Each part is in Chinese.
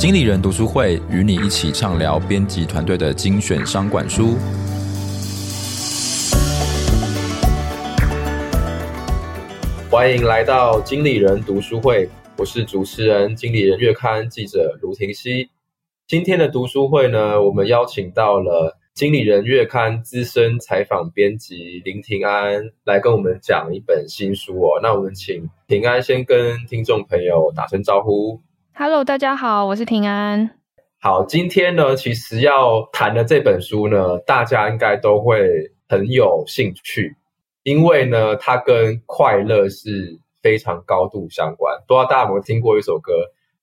经理人读书会与你一起畅聊编辑团队的精选商管书。欢迎来到经理人读书会，我是主持人、经理人月刊记者卢廷熙。今天的读书会呢，我们邀请到了。经理人月刊资深采访编辑林庭安来跟我们讲一本新书哦。那我们请庭安先跟听众朋友打声招呼。Hello，大家好，我是平安。好，今天呢，其实要谈的这本书呢，大家应该都会很有兴趣，因为呢，它跟快乐是非常高度相关。不知道大家有没有听过一首歌，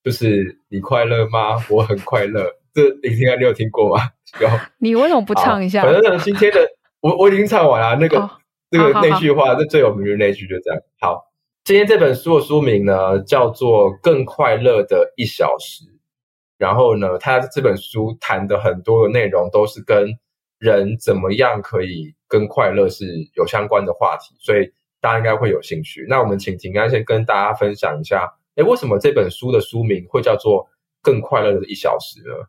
就是你快乐吗？我很快乐。这林庭安，你有听过吗？有，你为什么不唱一下？反正，今天的我我已经唱完了。那个那个那句话，这最有名的那句就这样。好，今天这本书的书名呢叫做《更快乐的一小时》。然后呢，他这本书谈的很多的内容都是跟人怎么样可以跟快乐是有相关的话题，所以大家应该会有兴趣。那我们请庭安先跟大家分享一下，哎，为什么这本书的书名会叫做《更快乐的一小时》呢？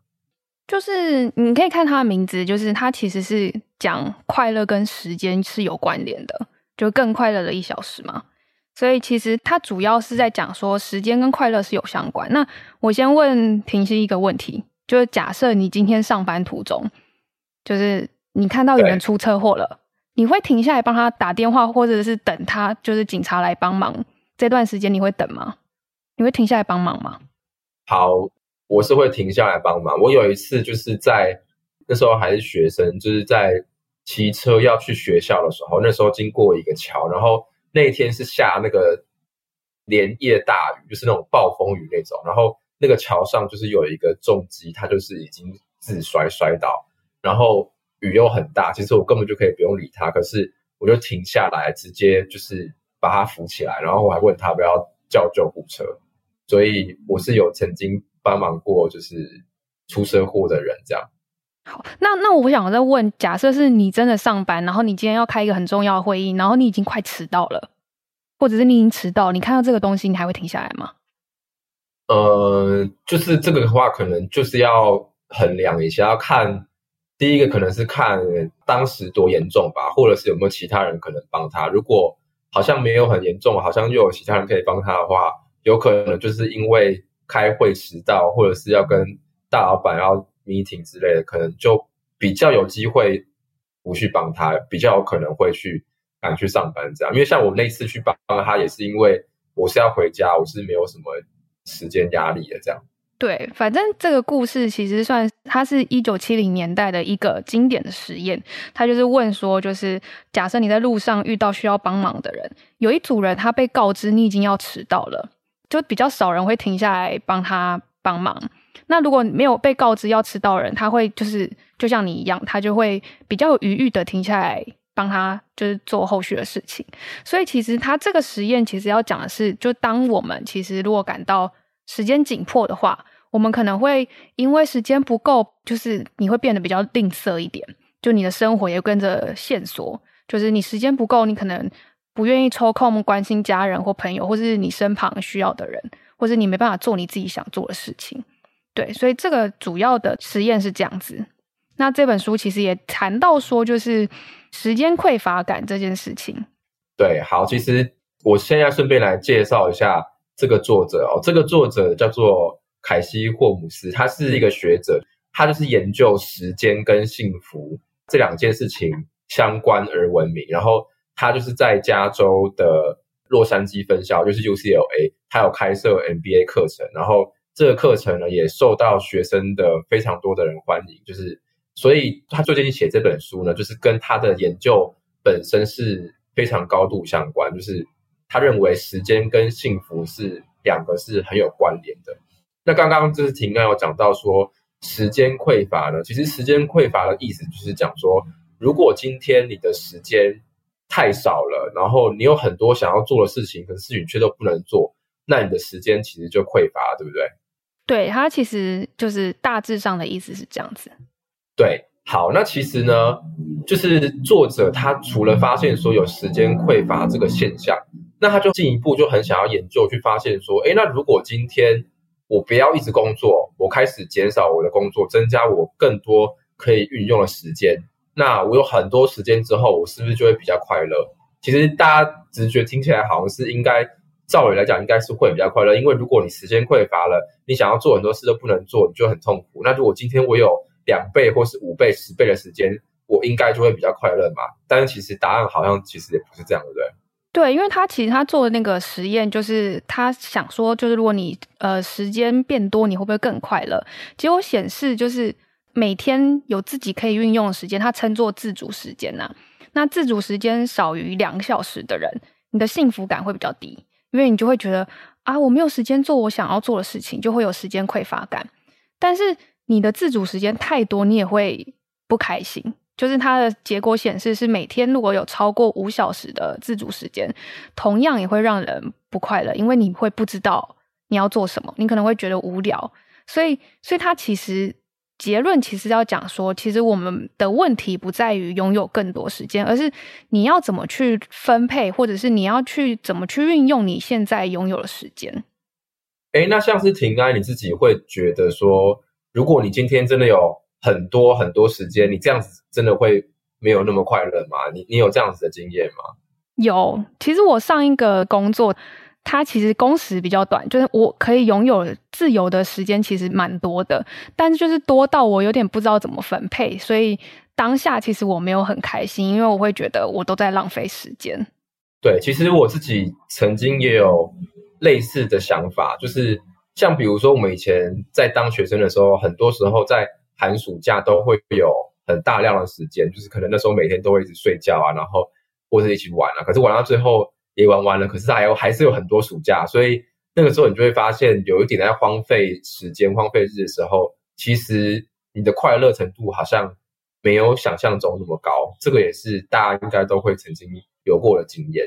就是你可以看它的名字，就是它其实是讲快乐跟时间是有关联的，就更快乐的一小时嘛。所以其实它主要是在讲说时间跟快乐是有相关。那我先问庭熙一个问题，就是假设你今天上班途中，就是你看到有人出车祸了，你会停下来帮他打电话，或者是等他就是警察来帮忙？这段时间你会等吗？你会停下来帮忙吗？好。我是会停下来帮忙。我有一次就是在那时候还是学生，就是在骑车要去学校的时候，那时候经过一个桥，然后那天是下那个连夜大雨，就是那种暴风雨那种。然后那个桥上就是有一个重机，他就是已经自摔摔倒，然后雨又很大，其实我根本就可以不用理他，可是我就停下来，直接就是把他扶起来，然后我还问他不要叫救护车。所以我是有曾经。帮忙过就是出车祸的人，这样。好，那那我想再问，假设是你真的上班，然后你今天要开一个很重要的会议，然后你已经快迟到了，或者是你已经迟到，你看到这个东西，你还会停下来吗？呃，就是这个的话，可能就是要衡量一下，要看第一个可能是看当时多严重吧，或者是有没有其他人可能帮他。如果好像没有很严重，好像又有其他人可以帮他的话，有可能就是因为。开会迟到，或者是要跟大老板要 meeting 之类的，可能就比较有机会不去帮他，比较有可能会去赶去上班这样。因为像我那次去帮他，也是因为我是要回家，我是没有什么时间压力的这样。对，反正这个故事其实算它是一九七零年代的一个经典的实验，他就是问说，就是假设你在路上遇到需要帮忙的人，有一组人他被告知你已经要迟到了。就比较少人会停下来帮他帮忙。那如果没有被告知要迟到人，他会就是就像你一样，他就会比较有余裕的停下来帮他，就是做后续的事情。所以其实他这个实验其实要讲的是，就当我们其实如果感到时间紧迫的话，我们可能会因为时间不够，就是你会变得比较吝啬一点，就你的生活也跟着线索，就是你时间不够，你可能。不愿意抽空关心家人或朋友，或是你身旁需要的人，或是你没办法做你自己想做的事情，对，所以这个主要的实验是这样子。那这本书其实也谈到说，就是时间匮乏感这件事情。对，好，其实我现在顺便来介绍一下这个作者哦，这个作者叫做凯西霍姆斯，他是一个学者，他就是研究时间跟幸福这两件事情相关而闻名，然后。他就是在加州的洛杉矶分校，就是 UCLA，他有开设 MBA 课程，然后这个课程呢也受到学生的非常多的人欢迎，就是所以他最近写这本书呢，就是跟他的研究本身是非常高度相关，就是他认为时间跟幸福是两个是很有关联的。那刚刚就是庭刚有讲到说时间匮乏呢，其实时间匮乏的意思就是讲说，如果今天你的时间太少了，然后你有很多想要做的事情，可是你却都不能做，那你的时间其实就匮乏，对不对？对，它其实就是大致上的意思是这样子。对，好，那其实呢，就是作者他除了发现说有时间匮乏这个现象，那他就进一步就很想要研究去发现说，诶，那如果今天我不要一直工作，我开始减少我的工作，增加我更多可以运用的时间。那我有很多时间之后，我是不是就会比较快乐？其实大家直觉听起来好像是应该，照理来讲应该是会比较快乐，因为如果你时间匮乏了，你想要做很多事都不能做，你就很痛苦。那如果今天我有两倍或是五倍、十倍的时间，我应该就会比较快乐嘛？但是其实答案好像其实也不是这样，对不对？对，因为他其实他做的那个实验，就是他想说，就是如果你呃时间变多，你会不会更快乐？结果显示，就是每天有自己可以运用的时间，他称作自主时间呐、那自主时间少于两小时的人，你的幸福感会比较低，因为你就会觉得啊，我没有时间做我想要做的事情，就会有时间匮乏感。但是你的自主时间太多，你也会不开心。就是它的结果显示是每天如果有超过五小时的自主时间，同样也会让人不快乐，因为你会不知道你要做什么，你可能会觉得无聊。所以，所以它其实结论其实要讲说，其实我们的问题不在于拥有更多时间，而是你要怎么去分配，或者是你要去怎么去运用你现在拥有的时间。诶，那像是停安，你自己会觉得说，如果你今天真的有。很多很多时间，你这样子真的会没有那么快乐吗？你你有这样子的经验吗？有，其实我上一个工作，它其实工时比较短，就是我可以拥有自由的时间，其实蛮多的，但是就是多到我有点不知道怎么分配，所以当下其实我没有很开心，因为我会觉得我都在浪费时间。对，其实我自己曾经也有类似的想法，就是像比如说我们以前在当学生的时候，很多时候在寒暑假都会有很大量的时间，就是可能那时候每天都会一直睡觉啊，然后或者一起玩啊。可是玩到最后也玩完了，可是还有还是有很多暑假，所以那个时候你就会发现有一点在荒废时间、荒废日的时候，其实你的快乐程度好像没有想象中那么高。这个也是大家应该都会曾经有过的经验。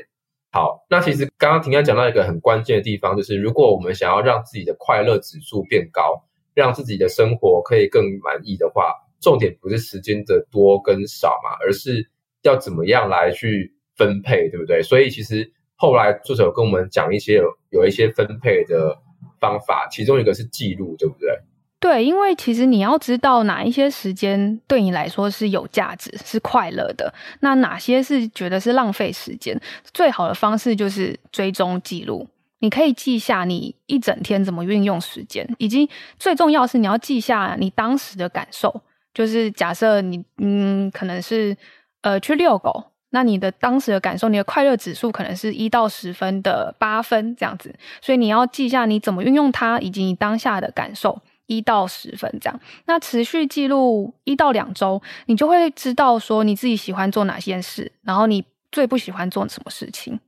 好，那其实刚刚婷安讲到一个很关键的地方，就是如果我们想要让自己的快乐指数变高。让自己的生活可以更满意的话，重点不是时间的多跟少嘛，而是要怎么样来去分配，对不对？所以其实后来作者跟我们讲一些有有一些分配的方法，其中一个是记录，对不对？对，因为其实你要知道哪一些时间对你来说是有价值、是快乐的，那哪些是觉得是浪费时间，最好的方式就是追踪记录。你可以记下你一整天怎么运用时间，以及最重要是你要记下你当时的感受。就是假设你嗯，可能是呃去遛狗，那你的当时的感受，你的快乐指数可能是一到十分的八分这样子。所以你要记下你怎么运用它，以及你当下的感受一到十分这样。那持续记录一到两周，你就会知道说你自己喜欢做哪些事，然后你最不喜欢做什么事情。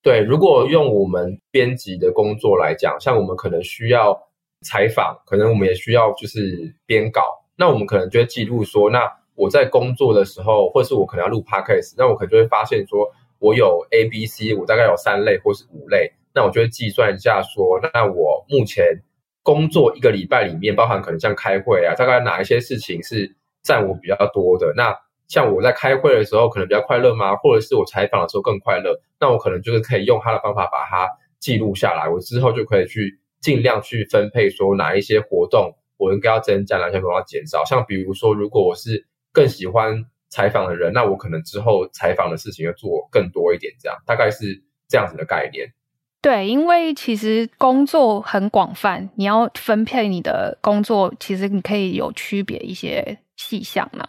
对，如果用我们编辑的工作来讲，像我们可能需要采访，可能我们也需要就是编稿，那我们可能就会记录说，那我在工作的时候，或是我可能要录 podcast，那我可能就会发现说，我有 A、B、C，我大概有三类或是五类，那我就会计算一下说，那我目前工作一个礼拜里面，包含可能像开会啊，大概哪一些事情是占我比较多的，那。像我在开会的时候可能比较快乐吗？或者是我采访的时候更快乐？那我可能就是可以用他的方法把它记录下来，我之后就可以去尽量去分配，说哪一些活动我应该要增加，哪些活动要减少。像比如说，如果我是更喜欢采访的人，那我可能之后采访的事情要做更多一点，这样大概是这样子的概念。对，因为其实工作很广泛，你要分配你的工作，其实你可以有区别一些细项呢。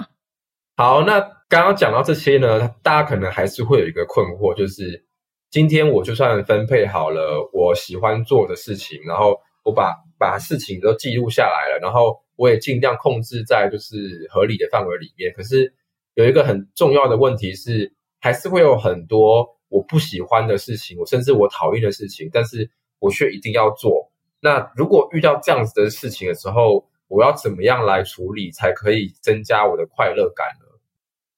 好，那刚刚讲到这些呢，大家可能还是会有一个困惑，就是今天我就算分配好了我喜欢做的事情，然后我把把事情都记录下来了，然后我也尽量控制在就是合理的范围里面。可是有一个很重要的问题是，还是会有很多我不喜欢的事情，我甚至我讨厌的事情，但是我却一定要做。那如果遇到这样子的事情的时候，我要怎么样来处理才可以增加我的快乐感呢？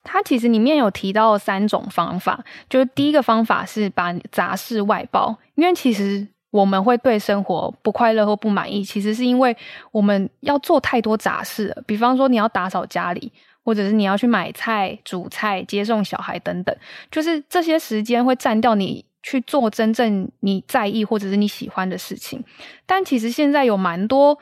它其实里面有提到三种方法，就是第一个方法是把杂事外包，因为其实我们会对生活不快乐或不满意，其实是因为我们要做太多杂事。比方说你要打扫家里，或者是你要去买菜、煮菜、接送小孩等等，就是这些时间会占掉你去做真正你在意或者是你喜欢的事情。但其实现在有蛮多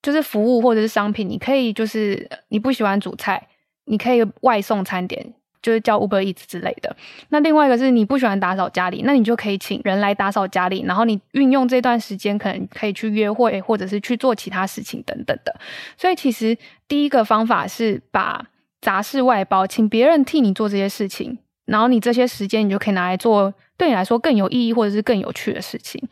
就是服务或者是商品，你可以就是你不喜欢煮菜，你可以外送餐点，就是叫 Uber Eats 之类的。那另外一个是你不喜欢打扫家里，那你就可以请人来打扫家里，然后你运用这段时间，可能可以去约会，或者是去做其他事情等等的。所以其实第一个方法是把杂事外包，请别人替你做这些事情，然后你这些时间你就可以拿来做对你来说更有意义或者是更有趣的事情。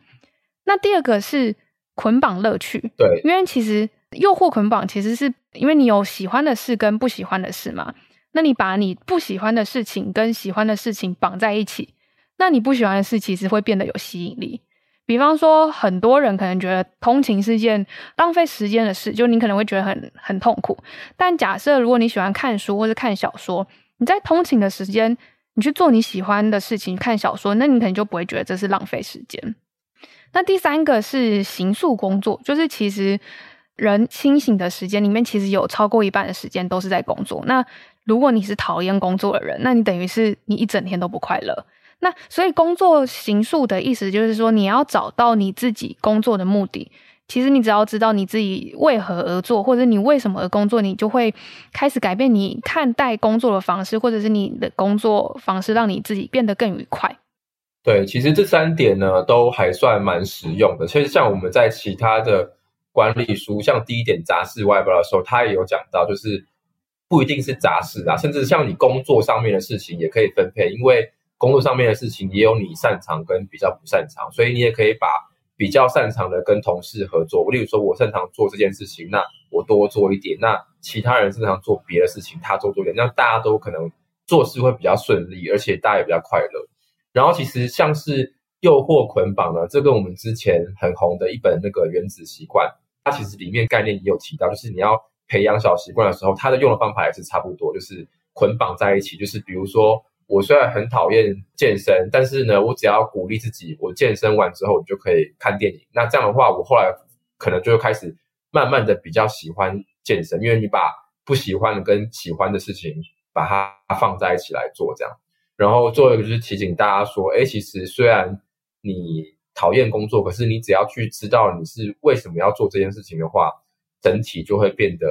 那第二个是捆绑乐趣，对，因为其实诱惑捆绑其实是因为你有喜欢的事跟不喜欢的事嘛，那你把你不喜欢的事情跟喜欢的事情绑在一起，那你不喜欢的事其实会变得有吸引力。比方说，很多人可能觉得通勤是件浪费时间的事，就你可能会觉得很很痛苦。但假设如果你喜欢看书或是看小说，你在通勤的时间，你去做你喜欢的事情，看小说，那你可能就不会觉得这是浪费时间。那第三个是形塑工作，就是其实人清醒的时间里面，其实有超过一半的时间都是在工作。那如果你是讨厌工作的人，那你等于是你一整天都不快乐。那所以工作形塑的意思就是说，你要找到你自己工作的目的。其实你只要知道你自己为何而做，或者你为什么而工作，你就会开始改变你看待工作的方式，或者是你的工作方式，让你自己变得更愉快。对，其实这三点呢都还算蛮实用的。其实像我们在其他的管理书，像第一点杂事外包的时候，他也有讲到，就是不一定是杂事啊，甚至像你工作上面的事情也可以分配，因为工作上面的事情也有你擅长跟比较不擅长，所以你也可以把比较擅长的跟同事合作。例如说，我擅长做这件事情，那我多做一点；那其他人擅长做别的事情，他做一点，那大家都可能做事会比较顺利，而且大家也比较快乐。然后其实像是诱惑捆绑呢，这跟我们之前很红的一本那个原子习惯，它其实里面概念也有提到，就是你要培养小习惯的时候，他的用的方法也是差不多，就是捆绑在一起。就是比如说，我虽然很讨厌健身，但是呢，我只要鼓励自己，我健身完之后，我就可以看电影。那这样的话，我后来可能就会开始慢慢的比较喜欢健身，因为你把不喜欢的跟喜欢的事情把它放在一起来做，这样。然后做一个就是提醒大家说，哎，其实虽然你讨厌工作，可是你只要去知道你是为什么要做这件事情的话，整体就会变得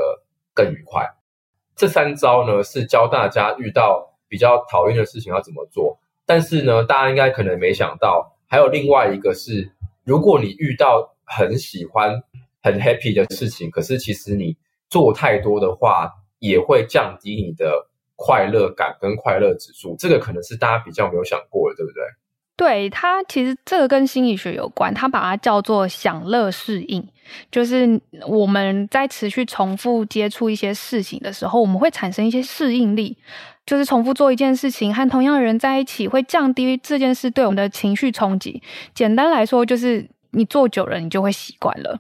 更愉快。这三招呢，是教大家遇到比较讨厌的事情要怎么做。但是呢，大家应该可能没想到，还有另外一个是，如果你遇到很喜欢、很 happy 的事情，可是其实你做太多的话，也会降低你的。快乐感跟快乐指数，这个可能是大家比较没有想过的，对不对？对，它其实这个跟心理学有关，它把它叫做享乐适应，就是我们在持续重复接触一些事情的时候，我们会产生一些适应力，就是重复做一件事情，和同样的人在一起，会降低这件事对我们的情绪冲击。简单来说，就是你做久了，你就会习惯了。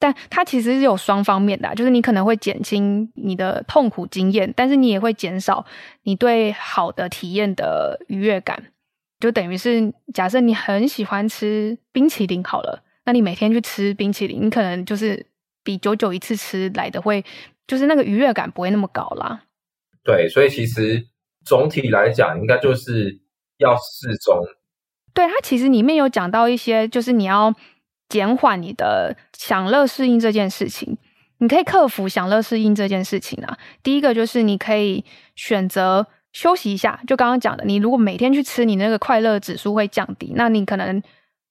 但它其实是有双方面的，就是你可能会减轻你的痛苦经验，但是你也会减少你对好的体验的愉悦感。就等于是，假设你很喜欢吃冰淇淋好了，那你每天去吃冰淇淋，你可能就是比久久一次吃来的会，就是那个愉悦感不会那么高啦。对，所以其实总体来讲，应该就是要适中。对，它其实里面有讲到一些，就是你要。减缓你的享乐适应这件事情，你可以克服享乐适应这件事情啊。第一个就是你可以选择休息一下，就刚刚讲的，你如果每天去吃，你那个快乐指数会降低。那你可能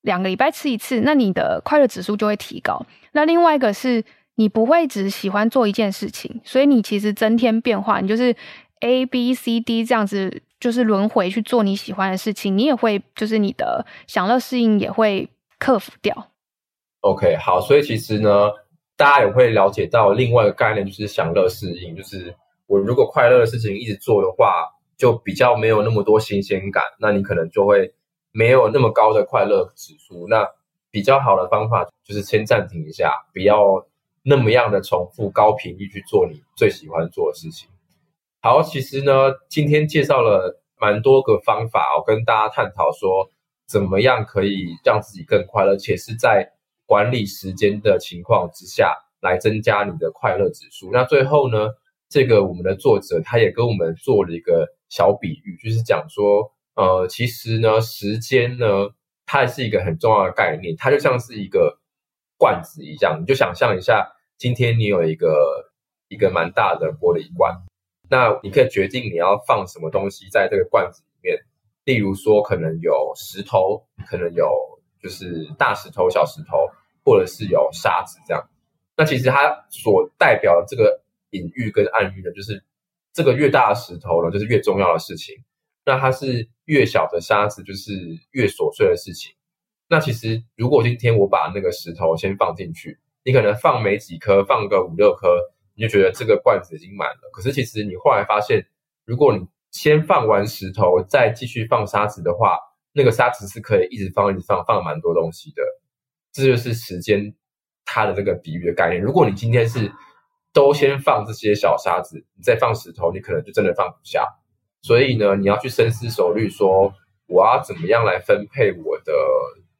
两个礼拜吃一次，那你的快乐指数就会提高。那另外一个是你不会只喜欢做一件事情，所以你其实增添变化，你就是 A B C D 这样子，就是轮回去做你喜欢的事情，你也会就是你的享乐适应也会克服掉。OK，好，所以其实呢，大家也会了解到另外一个概念，就是享乐适应。就是我如果快乐的事情一直做的话，就比较没有那么多新鲜感，那你可能就会没有那么高的快乐指数。那比较好的方法就是先暂停一下，不要那么样的重复高频率去做你最喜欢做的事情。好，其实呢，今天介绍了蛮多个方法，我跟大家探讨说，怎么样可以让自己更快乐，且是在管理时间的情况之下来增加你的快乐指数。那最后呢，这个我们的作者他也跟我们做了一个小比喻，就是讲说，呃，其实呢，时间呢，它是一个很重要的概念，它就像是一个罐子一样，你就想象一下，今天你有一个一个蛮大的玻璃罐，那你可以决定你要放什么东西在这个罐子里面。例如说，可能有石头，可能有就是大石头、小石头，或者是有沙子这样。那其实它所代表的这个隐喻跟暗喻呢，就是这个越大的石头呢，就是越重要的事情。那它是越小的沙子，就是越琐碎的事情。那其实如果今天我把那个石头先放进去，你可能放没几颗，放个五六颗，你就觉得这个罐子已经满了。可是其实你后来发现，如果你先放完石头，再继续放沙子的话，那个沙子是可以一直放、一直放，放蛮多东西的。这就是时间它的这个比喻的概念。如果你今天是都先放这些小沙子，你再放石头，你可能就真的放不下。所以呢，你要去深思熟虑，说我要怎么样来分配我的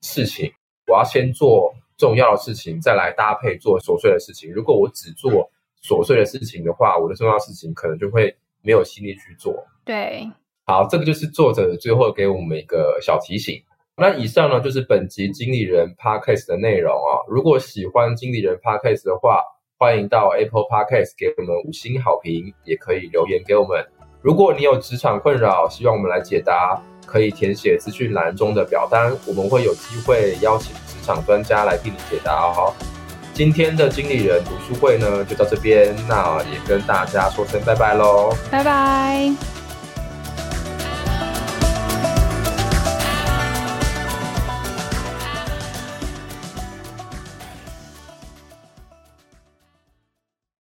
事情。我要先做重要的事情，再来搭配做琐碎的事情。如果我只做琐碎的事情的话，我的重要事情可能就会没有心力去做。对，好，这个就是作者最后给我们一个小提醒。那以上呢，就是本集经理人 Podcast 的内容啊。如果喜欢经理人 Podcast 的话，欢迎到 Apple Podcast 给我们五星好评，也可以留言给我们。如果你有职场困扰，希望我们来解答，可以填写资讯栏中的表单，我们会有机会邀请职场专家来替你解答哦。今天的经理人读书会呢，就到这边，那也跟大家说声拜拜喽，拜拜。